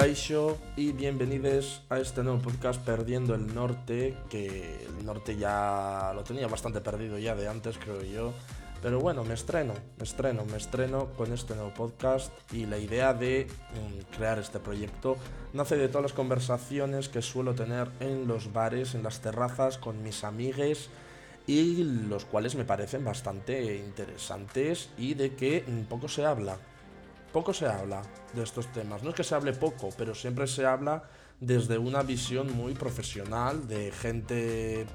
Kaisho y bienvenidos a este nuevo podcast Perdiendo el Norte, que el norte ya lo tenía bastante perdido ya de antes, creo yo. Pero bueno, me estreno, me estreno, me estreno con este nuevo podcast y la idea de mm, crear este proyecto nace de todas las conversaciones que suelo tener en los bares, en las terrazas, con mis amigues y los cuales me parecen bastante interesantes y de que poco se habla. Poco se habla de estos temas. No es que se hable poco, pero siempre se habla desde una visión muy profesional de gente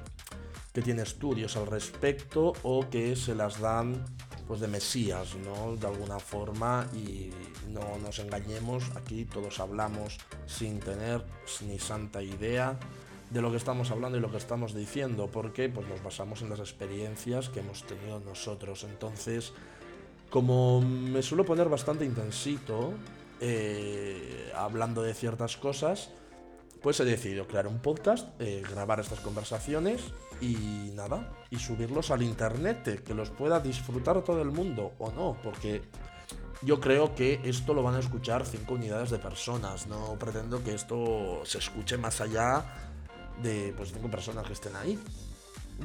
que tiene estudios al respecto o que se las dan pues de mesías, ¿no? De alguna forma y no nos engañemos, aquí todos hablamos sin tener ni santa idea de lo que estamos hablando y lo que estamos diciendo, porque pues nos basamos en las experiencias que hemos tenido nosotros. Entonces, como me suelo poner bastante intensito eh, hablando de ciertas cosas, pues he decidido crear un podcast, eh, grabar estas conversaciones y nada, y subirlos al internet, eh, que los pueda disfrutar todo el mundo o no, porque yo creo que esto lo van a escuchar cinco unidades de personas, no pretendo que esto se escuche más allá de pues cinco personas que estén ahí.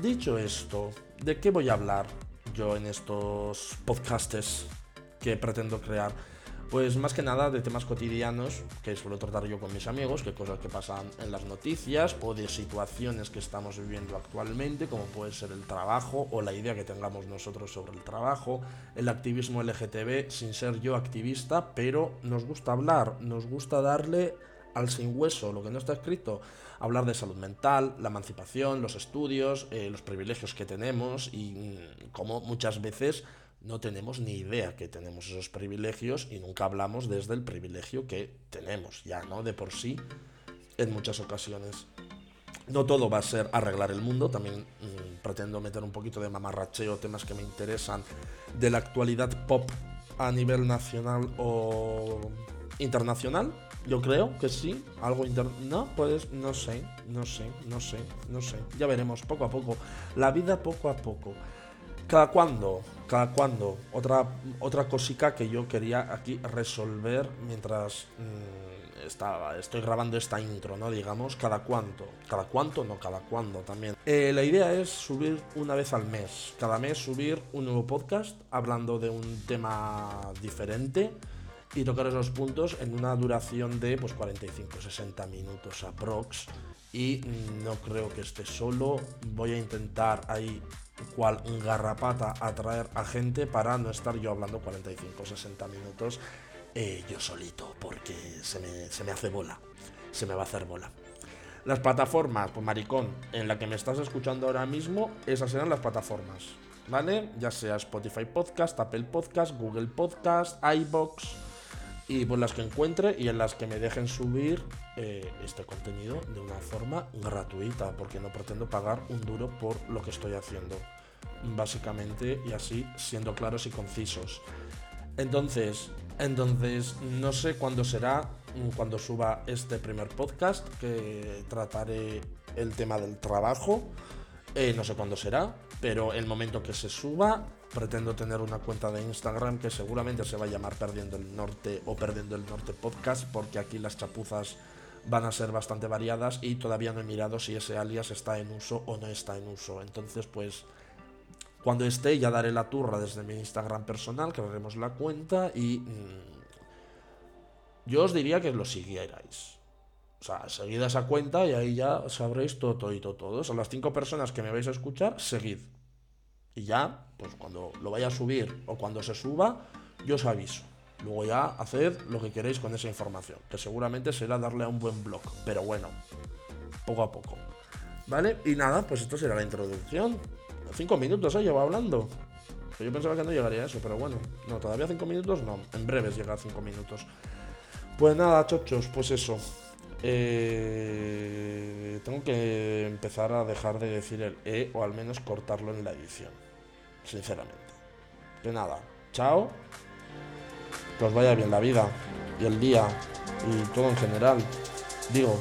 Dicho esto, ¿de qué voy a hablar yo en estos podcasts que pretendo crear? Pues más que nada de temas cotidianos que suelo tratar yo con mis amigos, que cosas que pasan en las noticias o de situaciones que estamos viviendo actualmente, como puede ser el trabajo o la idea que tengamos nosotros sobre el trabajo, el activismo LGTB, sin ser yo activista, pero nos gusta hablar, nos gusta darle al sin hueso lo que no está escrito, hablar de salud mental, la emancipación, los estudios, eh, los privilegios que tenemos y mm, cómo muchas veces no tenemos ni idea que tenemos esos privilegios y nunca hablamos desde el privilegio que tenemos ya, ¿no? De por sí, en muchas ocasiones. No todo va a ser arreglar el mundo, también mm, pretendo meter un poquito de mamarracheo, temas que me interesan de la actualidad pop a nivel nacional o internacional. Yo creo que sí, algo inter... No, pues no sé, no sé, no sé, no sé. Ya veremos, poco a poco. La vida poco a poco. ¿Cada cuándo? ¿Cada cuándo? Otra, otra cosica que yo quería aquí resolver mientras mm, estaba, estoy grabando esta intro, ¿no? Digamos, ¿cada cuánto? ¿Cada cuánto? No, cada cuándo también. Eh, la idea es subir una vez al mes. Cada mes subir un nuevo podcast hablando de un tema diferente y tocar esos puntos en una duración de pues 45-60 minutos aprox y no creo que esté solo voy a intentar ahí cual garrapata atraer a gente para no estar yo hablando 45 60 minutos eh, yo solito, porque se me, se me hace bola, se me va a hacer bola. Las plataformas, pues maricón, en la que me estás escuchando ahora mismo, esas serán las plataformas, ¿vale? Ya sea Spotify Podcast, Apple Podcast, Google Podcast, iBox y pues las que encuentre y en las que me dejen subir eh, este contenido de una forma gratuita, porque no pretendo pagar un duro por lo que estoy haciendo básicamente, y así siendo claros y concisos. Entonces, entonces no sé cuándo será cuando suba este primer podcast que trataré el tema del trabajo. Eh, no sé cuándo será, pero el momento que se suba pretendo tener una cuenta de Instagram que seguramente se va a llamar Perdiendo el Norte o Perdiendo el Norte Podcast porque aquí las chapuzas van a ser bastante variadas y todavía no he mirado si ese alias está en uso o no está en uso. Entonces pues cuando esté ya daré la turra desde mi Instagram personal, crearemos la cuenta y mm, yo os diría que lo siguierais. O sea, seguid esa cuenta y ahí ya sabréis todo, todo y todo, todo. Son las cinco personas que me vais a escuchar, seguid. Y ya, pues cuando lo vaya a subir o cuando se suba, yo os aviso. Luego ya haced lo que queréis con esa información, que seguramente será darle a un buen blog. Pero bueno, poco a poco. ¿Vale? Y nada, pues esto será la introducción. Cinco minutos, ¿eh? Llevo hablando. Yo pensaba que no llegaría a eso, pero bueno. No, todavía cinco minutos no. En breves llega a cinco minutos. Pues nada, chochos, pues eso. Eh, tengo que empezar a dejar de decir el E o al menos cortarlo en la edición. Sinceramente. De nada. Chao. Que os vaya bien la vida y el día y todo en general. Digo,